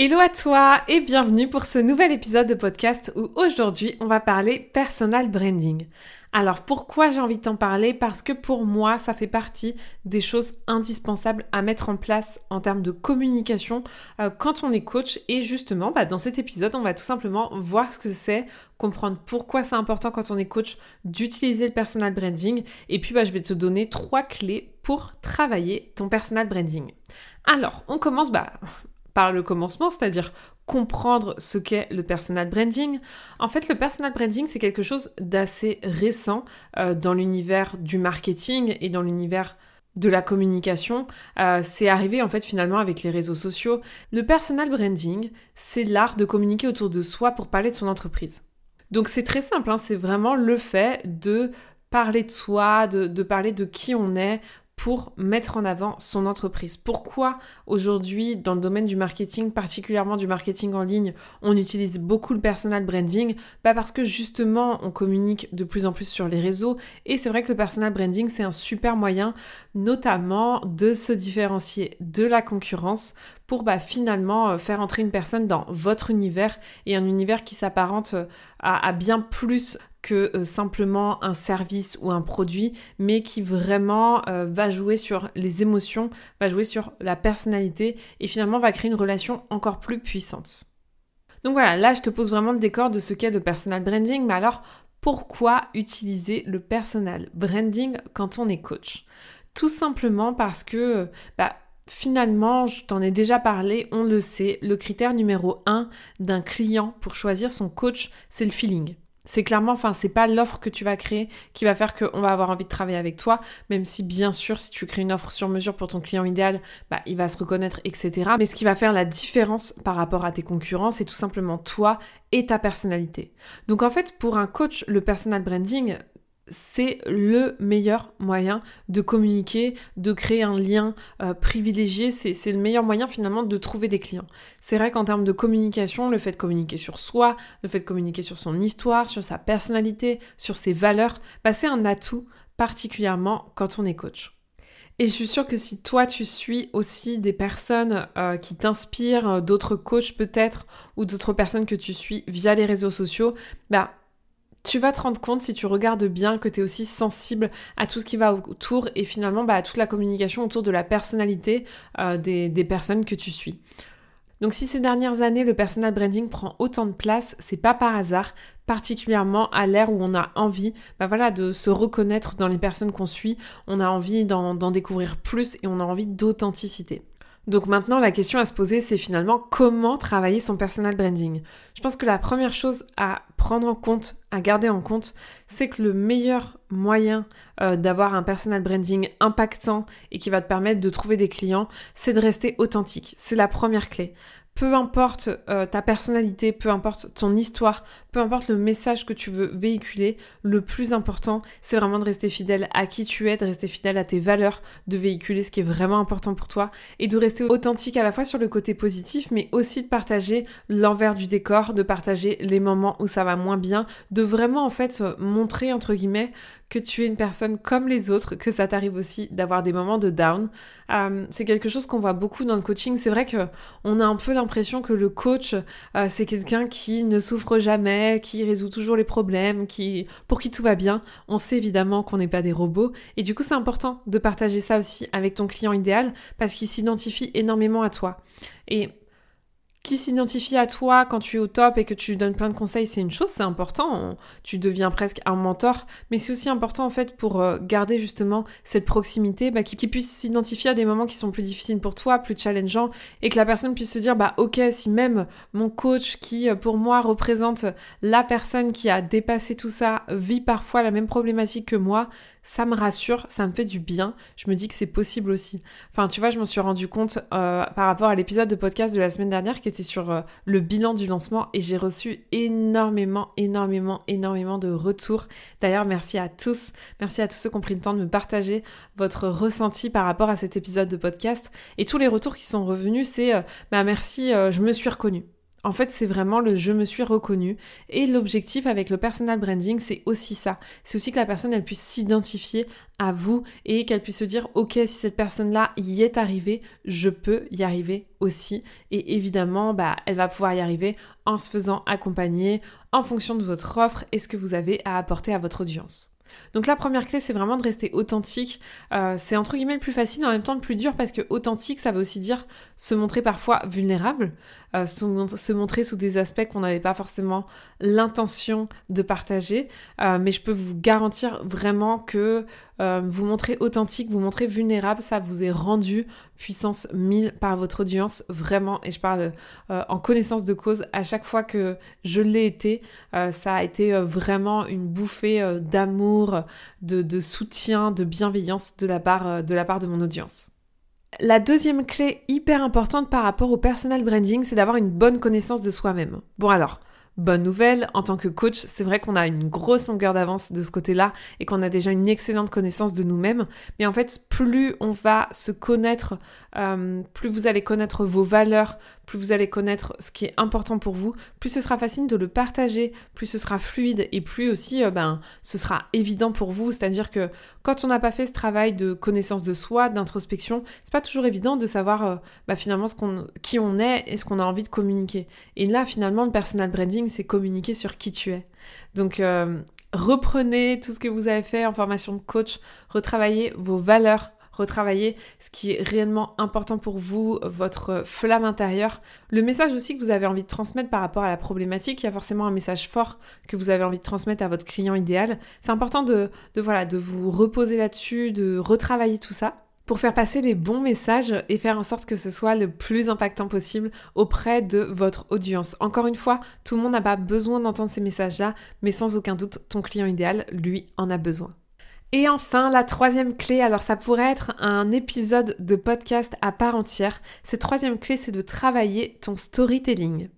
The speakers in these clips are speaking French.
Hello à toi et bienvenue pour ce nouvel épisode de podcast où aujourd'hui on va parler personal branding. Alors pourquoi j'ai envie de t'en parler? Parce que pour moi ça fait partie des choses indispensables à mettre en place en termes de communication euh, quand on est coach et justement bah, dans cet épisode on va tout simplement voir ce que c'est, comprendre pourquoi c'est important quand on est coach d'utiliser le personal branding et puis bah, je vais te donner trois clés pour travailler ton personal branding. Alors, on commence bah, le commencement, c'est-à-dire comprendre ce qu'est le personal branding. En fait, le personal branding, c'est quelque chose d'assez récent euh, dans l'univers du marketing et dans l'univers de la communication. Euh, c'est arrivé en fait finalement avec les réseaux sociaux. Le personal branding, c'est l'art de communiquer autour de soi pour parler de son entreprise. Donc c'est très simple, hein, c'est vraiment le fait de parler de soi, de, parler de qui on est pour mettre en avant son entreprise. Pourquoi aujourd'hui, dans le domaine du marketing, particulièrement du marketing en ligne, on utilise beaucoup le personal branding? Parce que justement, on communique de plus en plus sur les réseaux et c'est vrai que le personal branding, c'est un super moyen, notamment de se différencier de la concurrence pour bah, finalement euh, faire entrer une personne dans votre univers et un univers qui s'apparente euh, à bien plus euh, simplement un service ou un produit, mais qui vraiment euh, va jouer sur les émotions, va jouer sur la personnalité et finalement va créer une relation encore plus puissante. Donc voilà, là je te pose vraiment le décor de ce qu'est le personal branding, mais alors pourquoi utiliser le personal branding quand on est coach? Tout simplement parce que bah, finalement, je t'en ai déjà parlé, on le sait, le critère numéro un d'un client pour choisir son coach, c'est le feeling. C'est clairement, enfin, c'est pas l'offre que tu vas créer qui va faire qu'on va avoir envie de travailler avec toi, même si bien sûr, si tu crées une offre sur mesure pour ton client idéal, bah, il va se reconnaître, etc. Mais ce qui va faire la différence par rapport à tes concurrents, c'est tout simplement toi et ta personnalité. Donc en fait, pour un coach, le personal branding, c'est le meilleur moyen de communiquer, de créer un lien euh, privilégié. C'est le meilleur moyen finalement de trouver des clients. C'est vrai qu'en termes de communication, le fait de communiquer sur soi, le fait de communiquer sur son histoire, sur sa personnalité, sur ses valeurs, bah, c'est un atout particulièrement quand on est coach. Et je suis sûre que si toi tu suis aussi des personnes euh, qui t'inspirent, euh, d'autres coachs peut-être, ou d'autres personnes que tu suis via les réseaux sociaux, bah tu vas te rendre compte si tu regardes bien que tu es aussi sensible à tout ce qui va autour et finalement bah, à toute la communication autour de la personnalité euh, des, personnes que tu suis. Donc si ces dernières années le personal branding prend autant de place, c'est pas par hasard, particulièrement à l'ère où on a envie bah voilà, de se reconnaître dans les personnes qu'on suit, on a envie d'en découvrir plus et on a envie d'authenticité. Donc maintenant, la question à se poser, c'est finalement comment travailler son personal branding. Je pense que la première chose à prendre en compte, à garder en compte, c'est que le meilleur moyen euh, d'avoir un personal branding impactant et qui va te permettre de trouver des clients, c'est de rester authentique. C'est la première clé peu importe euh, ta personnalité, peu importe ton histoire, peu importe le message que tu veux véhiculer, le plus important, c'est vraiment de rester fidèle à qui tu es, de rester fidèle à tes valeurs, de véhiculer ce qui est vraiment important pour toi et de rester authentique à la fois sur le côté positif, mais aussi de partager l'envers du décor, de partager les moments où ça va moins bien, de vraiment en fait montrer entre guillemets que tu es une personne comme les autres, que ça t'arrive aussi d'avoir des moments de down. Euh, c'est quelque chose qu'on voit beaucoup dans le coaching. C'est vrai que on a un peu l'impression que le coach, euh, c'est quelqu'un qui ne souffre jamais, qui résout toujours les problèmes, qui, pour qui tout va bien. On sait évidemment qu'on n'est pas des robots. Et du coup, c'est important de partager ça aussi avec ton client idéal parce qu'il s'identifie énormément à toi. Et qui s'identifie à toi quand tu es au top et que tu donnes plein de conseils, c'est une chose, c'est important. Tu deviens presque un mentor, mais c'est aussi important en fait pour euh, garder justement cette proximité, bah, qui, puisse s'identifier à des moments qui sont plus difficiles pour toi, plus challengeants, et que la personne puisse se dire bah ok, si même mon coach qui euh, pour moi représente la personne qui a dépassé tout ça vit parfois la même problématique que moi, ça me rassure, ça me fait du bien. Je me dis que c'est possible aussi. Enfin, tu vois, je m'en suis rendu compte euh, par rapport à l'épisode de podcast de la semaine dernière qui était sur euh, le bilan du lancement et j'ai reçu énormément, énormément, énormément de retours. D'ailleurs, merci à tous. Merci à tous ceux qui ont pris le temps de me partager votre ressenti par rapport à cet épisode de podcast. Et tous les retours qui sont revenus, c'est euh, bah merci, je me suis reconnue. En fait, c'est vraiment le je me suis reconnu. Et l'objectif avec le personal branding, c'est aussi ça. C'est aussi que la personne, puisse s'identifier à vous et qu'elle puisse se dire, ok, si cette personne-là y est arrivée, je peux y arriver aussi. Et évidemment, bah, elle va pouvoir y arriver en se faisant accompagner en fonction de votre offre et ce que vous avez à apporter à votre audience. Donc la première clé, c'est vraiment de rester authentique. Euh, c'est entre guillemets le plus facile, en même temps le plus dur, parce que authentique, ça veut aussi dire se montrer parfois vulnérable, euh, se, montrer sous des aspects qu'on n'avait pas forcément l'intention de partager. Euh, mais je peux vous garantir vraiment que vous montrer authentique, vous montrer vulnérable, ça vous est rendu puissance 1000 par votre audience, vraiment. Et je parle en connaissance de cause. À chaque fois que je l'ai été, ça a été vraiment une bouffée d'amour, de, soutien, de bienveillance de la part de, la part de mon audience. La deuxième clé hyper importante par rapport au personal branding, c'est d'avoir une bonne connaissance de soi-même. Bon alors, Bonne nouvelle, en tant que coach, c'est vrai qu'on a une grosse longueur d'avance de ce côté-là et qu'on a déjà une excellente connaissance de nous-mêmes. Mais en fait, plus on va se connaître, euh, plus vous allez connaître vos valeurs, plus vous allez connaître ce qui est important pour vous, plus ce sera facile de le partager, plus ce sera fluide et plus aussi euh, ben, ce sera évident pour vous. C'est-à-dire que quand on n'a pas fait ce travail de connaissance de soi, d'introspection, c'est pas toujours évident de savoir euh, bah, finalement ce qu'on, qui on est et ce qu'on a envie de communiquer. Et là, finalement, le personal branding, c'est communiquer sur qui tu es. Donc, euh, reprenez tout ce que vous avez fait en formation de coach, retravaillez vos valeurs, retravaillez ce qui est réellement important pour vous, votre flamme intérieure. Le message aussi que vous avez envie de transmettre par rapport à la problématique, il y a forcément un message fort que vous avez envie de transmettre à votre client idéal. C'est important de, de, voilà, de vous reposer là-dessus, de retravailler tout ça pour faire passer les bons messages et faire en sorte que ce soit le plus impactant possible auprès de votre audience. Encore une fois, tout le monde n'a pas besoin d'entendre ces messages-là, mais sans aucun doute, ton client idéal, lui, en a besoin. Et enfin, la troisième clé, alors ça pourrait être un épisode de podcast à part entière. Cette troisième clé, c'est de travailler ton storytelling.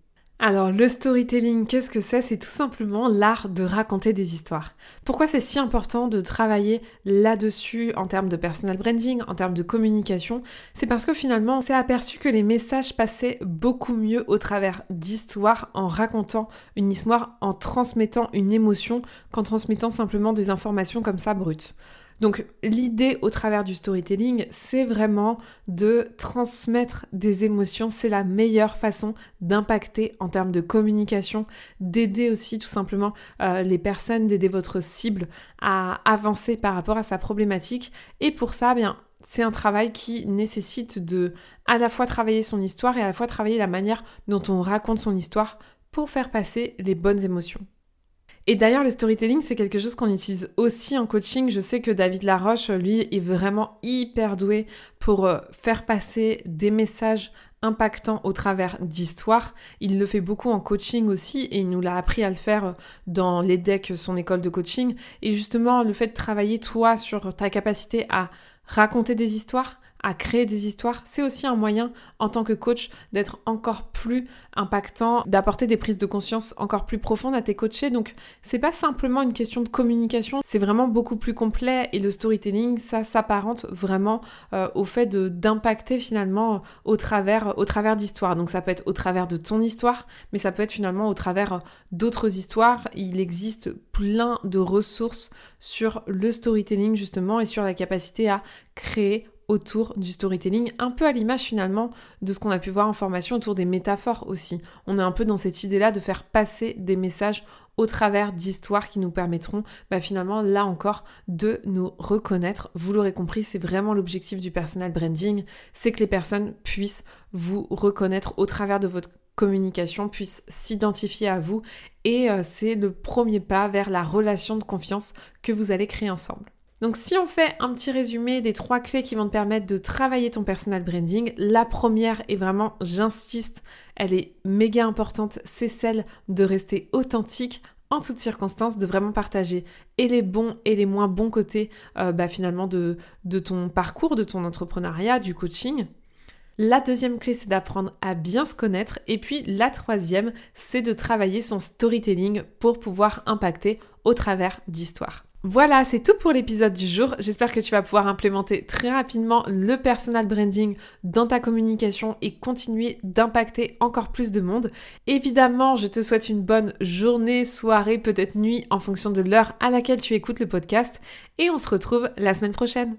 Alors le storytelling, qu'est-ce que c'est? C'est tout simplement l'art de raconter des histoires. Pourquoi c'est si important de travailler là-dessus en termes de personal branding, en termes de communication? C'est parce que finalement on s'est aperçu que les messages passaient beaucoup mieux au travers d'histoires en racontant une histoire, en transmettant une émotion qu'en transmettant simplement des informations comme ça brutes. Donc l'idée au travers du storytelling, c'est vraiment de transmettre des émotions. C'est la meilleure façon d'impacter en termes de communication, d'aider aussi tout simplement euh, les personnes, d'aider votre cible à avancer par rapport à sa problématique. Et pour ça, bien, c'est un travail qui nécessite de à la fois travailler son histoire et à la fois travailler la manière dont on raconte son histoire pour faire passer les bonnes émotions. Et d'ailleurs, le storytelling, c'est quelque chose qu'on utilise aussi en coaching. Je sais que David Laroche, lui, est vraiment hyper doué pour euh, faire passer des messages impactants au travers d'histoires. Il le fait beaucoup en coaching aussi et il nous l'a appris à le faire euh, dans l'EDEC, son école de coaching. Et justement, le fait de travailler toi sur ta capacité à raconter des histoires, à créer des histoires, c'est aussi un moyen en tant que coach d'être encore plus impactant, d'apporter des prises de conscience encore plus profondes à tes coachés. Donc c'est pas simplement une question de communication, c'est vraiment beaucoup plus complet et le storytelling, ça s'apparente vraiment euh, au fait d'impacter finalement au travers au travers d'histoires. Donc ça peut être au travers de ton histoire, mais ça peut être finalement au travers d'autres histoires. Il existe plein de ressources sur le storytelling justement et sur la capacité à créer autour du storytelling, un peu à l'image finalement de ce qu'on a pu voir en formation autour des métaphores aussi. On est un peu dans cette idée-là de faire passer des messages au travers d'histoires qui nous permettront bah, finalement là encore de nous reconnaître. Vous l'aurez compris, c'est vraiment l'objectif du personal branding, c'est que les personnes puissent vous reconnaître au travers de votre communication, puissent s'identifier à vous et euh, c'est le premier pas vers la relation de confiance que vous allez créer ensemble. Donc si on fait un petit résumé des trois clés qui vont te permettre de travailler ton personal branding, la première est vraiment, j'insiste, elle est méga importante, c'est celle de rester authentique en toutes circonstances, de vraiment partager et les bons et les moins bons côtés euh, bah, finalement de, de ton parcours, de ton entrepreneuriat, du coaching. La deuxième clé, c'est d'apprendre à bien se connaître. Et puis la troisième, c'est de travailler son storytelling pour pouvoir impacter au travers d'histoires. Voilà, c'est tout pour l'épisode du jour. J'espère que tu vas pouvoir implémenter très rapidement le personal branding dans ta communication et continuer d'impacter encore plus de monde. Évidemment, je te souhaite une bonne journée, soirée, peut-être nuit en fonction de l'heure à laquelle tu écoutes le podcast et on se retrouve la semaine prochaine.